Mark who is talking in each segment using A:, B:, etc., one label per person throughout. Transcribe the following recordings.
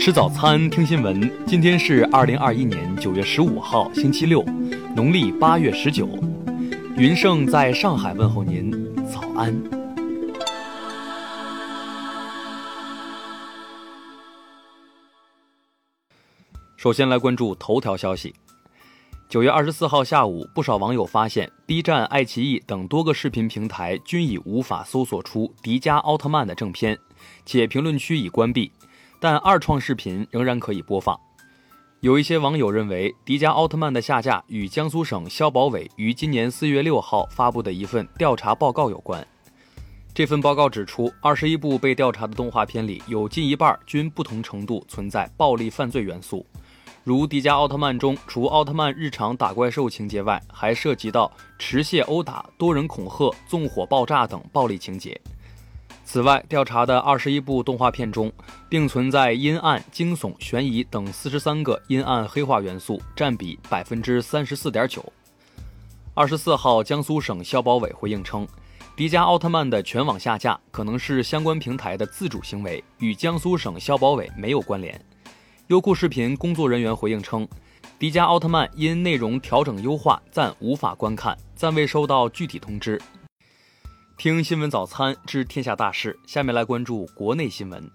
A: 吃早餐，听新闻。今天是二零二一年九月十五号，星期六，农历八月十九。云盛在上海问候您，早安。首先来关注头条消息。九月二十四号下午，不少网友发现，B 站、爱奇艺等多个视频平台均已无法搜索出迪迦奥特曼的正片，且评论区已关闭，但二创视频仍然可以播放。有一些网友认为，迪迦奥特曼的下架与江苏省消保委于今年四月六号发布的一份调查报告有关。这份报告指出，二十一部被调查的动画片里，有近一半均不同程度存在暴力犯罪元素。如《迪迦奥特曼》中，除奥特曼日常打怪兽情节外，还涉及到持械殴打、多人恐吓、纵火爆炸等暴力情节。此外，调查的二十一部动画片中，并存在阴暗、惊悚、悬疑等四十三个阴暗黑化元素，占比百分之三十四点九。二十四号，江苏省消保委回应称，《迪迦奥特曼》的全网下架可能是相关平台的自主行为，与江苏省消保委没有关联。优酷视频工作人员回应称，迪迦奥特曼因内容调整优化，暂无法观看，暂未收到具体通知。听新闻早餐知天下大事，下面来关注国内新闻。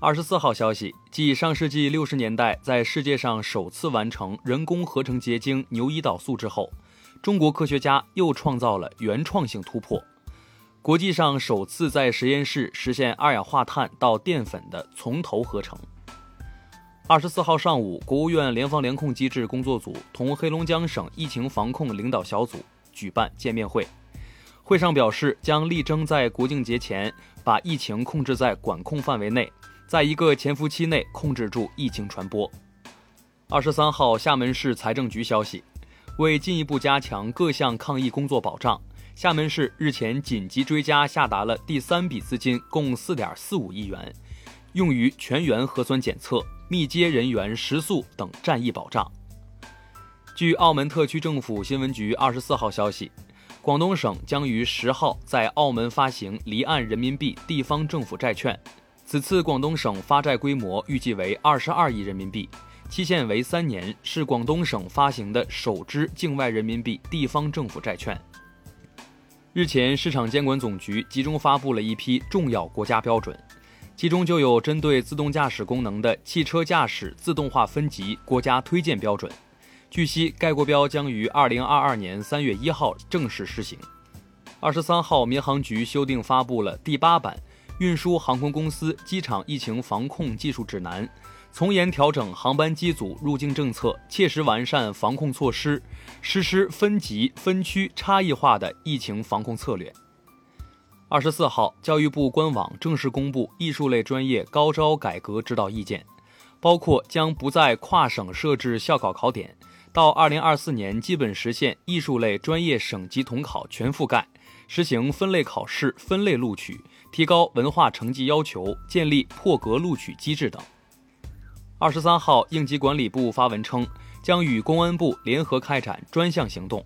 A: 二十四号消息，继上世纪六十年代在世界上首次完成人工合成结晶牛胰岛素之后，中国科学家又创造了原创性突破，国际上首次在实验室实现二氧化碳到淀粉的从头合成。二十四号上午，国务院联防联控机制工作组同黑龙江省疫情防控领导小组举办见面会。会上表示，将力争在国庆节前把疫情控制在管控范围内，在一个潜伏期内控制住疫情传播。二十三号，厦门市财政局消息，为进一步加强各项抗疫工作保障，厦门市日前紧急追加下达了第三笔资金，共四点四五亿元，用于全员核酸检测。密接人员食宿等战役保障。据澳门特区政府新闻局二十四号消息，广东省将于十号在澳门发行离岸人民币地方政府债券。此次广东省发债规模预计为二十二亿人民币，期限为三年，是广东省发行的首支境外人民币地方政府债券。日前，市场监管总局集中发布了一批重要国家标准。其中就有针对自动驾驶功能的汽车驾驶自动化分级国家推荐标准。据悉，该国标将于二零二二年三月一号正式施行。二十三号，民航局修订发布了第八版《运输航空公司机场疫情防控技术指南》，从严调整航班机组入境政策，切实完善防控措施，实施分级分区差异化的疫情防控策略。二十四号，教育部官网正式公布艺术类专业高招改革指导意见，包括将不再跨省设置校考考点，到二零二四年基本实现艺术类专业省级统考全覆盖，实行分类考试、分类录取，提高文化成绩要求，建立破格录取机制等。二十三号，应急管理部发文称，将与公安部联合开展专项行动。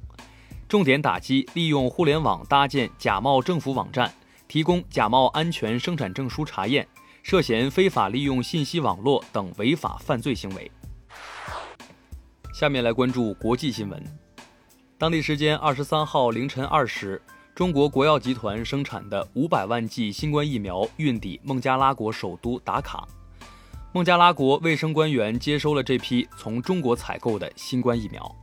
A: 重点打击利用互联网搭建假冒政府网站、提供假冒安全生产证书查验、涉嫌非法利用信息网络等违法犯罪行为。下面来关注国际新闻。当地时间二十三号凌晨二时，中国国药集团生产的五百万剂新冠疫苗运抵孟加拉国首都达卡。孟加拉国卫生官员接收了这批从中国采购的新冠疫苗。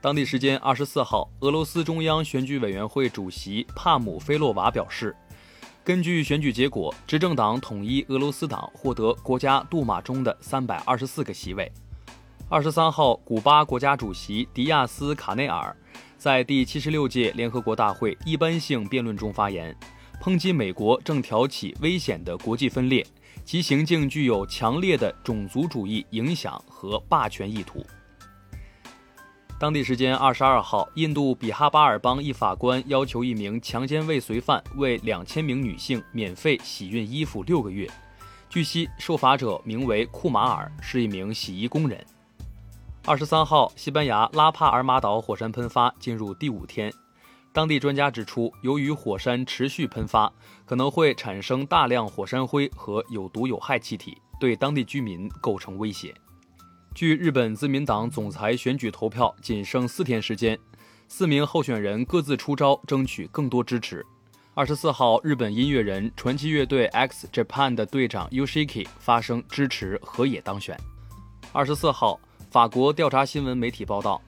A: 当地时间二十四号，俄罗斯中央选举委员会主席帕姆菲洛娃表示，根据选举结果，执政党统一俄罗斯党获得国家杜马中的三百二十四个席位。二十三号，古巴国家主席迪亚斯卡内尔在第七十六届联合国大会一般性辩论中发言，抨击美国正挑起危险的国际分裂，其行径具有强烈的种族主义影响和霸权意图。当地时间二十二号，印度比哈巴尔邦一法官要求一名强奸未遂犯为两千名女性免费洗熨衣服六个月。据悉，受罚者名为库马尔，是一名洗衣工人。二十三号，西班牙拉帕尔马岛火山喷发进入第五天，当地专家指出，由于火山持续喷发，可能会产生大量火山灰和有毒有害气体，对当地居民构成威胁。据日本自民党总裁选举投票仅剩四天时间，四名候选人各自出招，争取更多支持。二十四号，日本音乐人传奇乐队 X Japan 的队长 Yoshiki 发声支持河野当选。二十四号，法国调查新闻媒体报道，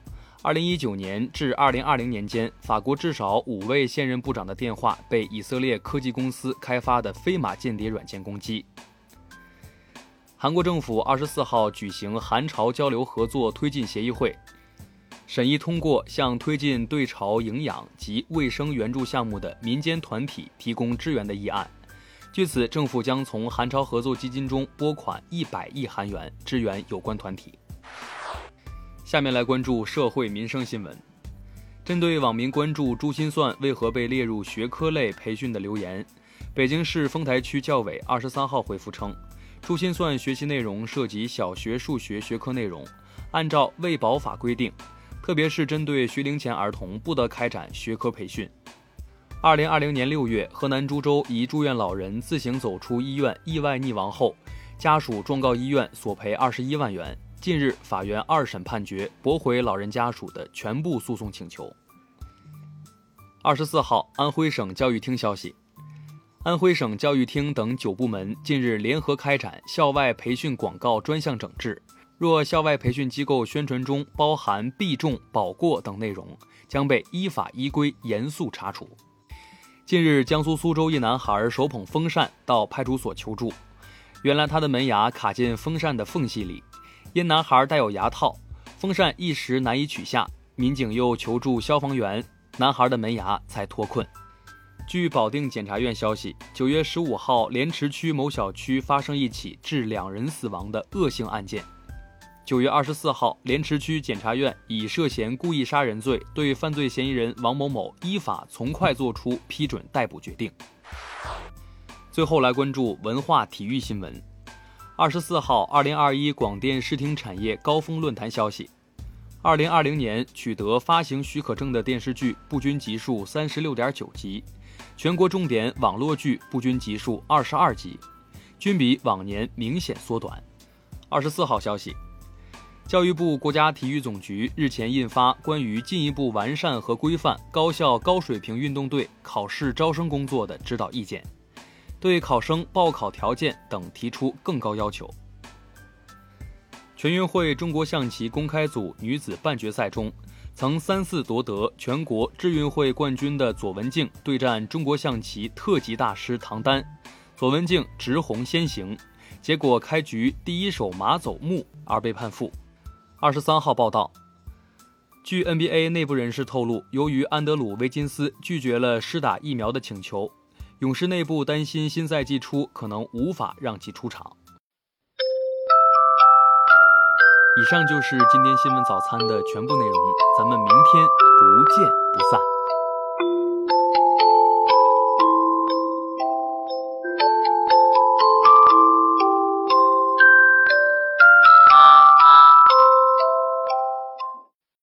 A: 二零一九年至二零二零年间，法国至少五位现任部长的电话被以色列科技公司开发的飞马间谍软件攻击。韩国政府二十四号举行韩朝交流合作推进协议会，审议通过向推进对朝营养及卫生援助项目的民间团体提供支援的议案。据此，政府将从韩朝合作基金中拨款一百亿韩元支援有关团体。下面来关注社会民生新闻。针对网民关注珠心算为何被列入学科类培训的留言，北京市丰台区教委二十三号回复称。珠心算学习内容涉及小学数学学科内容，按照卫保法规定，特别是针对学龄前儿童，不得开展学科培训。二零二零年六月，河南株洲一住院老人自行走出医院，意外溺亡后，家属状告医院索赔二十一万元。近日，法院二审判决驳回老人家属的全部诉讼请求。二十四号，安徽省教育厅消息。安徽省教育厅等九部门近日联合开展校外培训广告专项整治，若校外培训机构宣传中包含必中、保过等内容，将被依法依规严肃查处。近日，江苏苏州一男孩手捧风扇到派出所求助，原来他的门牙卡进风扇的缝隙里，因男孩带有牙套，风扇一时难以取下，民警又求助消防员，男孩的门牙才脱困。据保定检察院消息，九月十五号，莲池区某小区发生一起致两人死亡的恶性案件。九月二十四号，莲池区检察院以涉嫌故意杀人罪对犯罪嫌疑人王某某依法从快作出批准逮捕决定。最后来关注文化体育新闻。二十四号，二零二一广电视听产业高峰论坛消息，二零二零年取得发行许可证的电视剧不均集数三十六点九集。全国重点网络剧不均集数二十二集，均比往年明显缩短。二十四号消息，教育部国家体育总局日前印发关于进一步完善和规范高校高水平运动队考试招生工作的指导意见，对考生报考条件等提出更高要求。全运会中国象棋公开组女子半决赛中。曾三次夺得全国智运会冠军的左文静对战中国象棋特级大师唐丹，左文静直红先行，结果开局第一手马走木而被判负。二十三号报道，据 NBA 内部人士透露，由于安德鲁·维金斯拒绝了施打疫苗的请求，勇士内部担心新赛季初可能无法让其出场。以上就是今天新闻早餐的全部内容，咱们明天不见不散。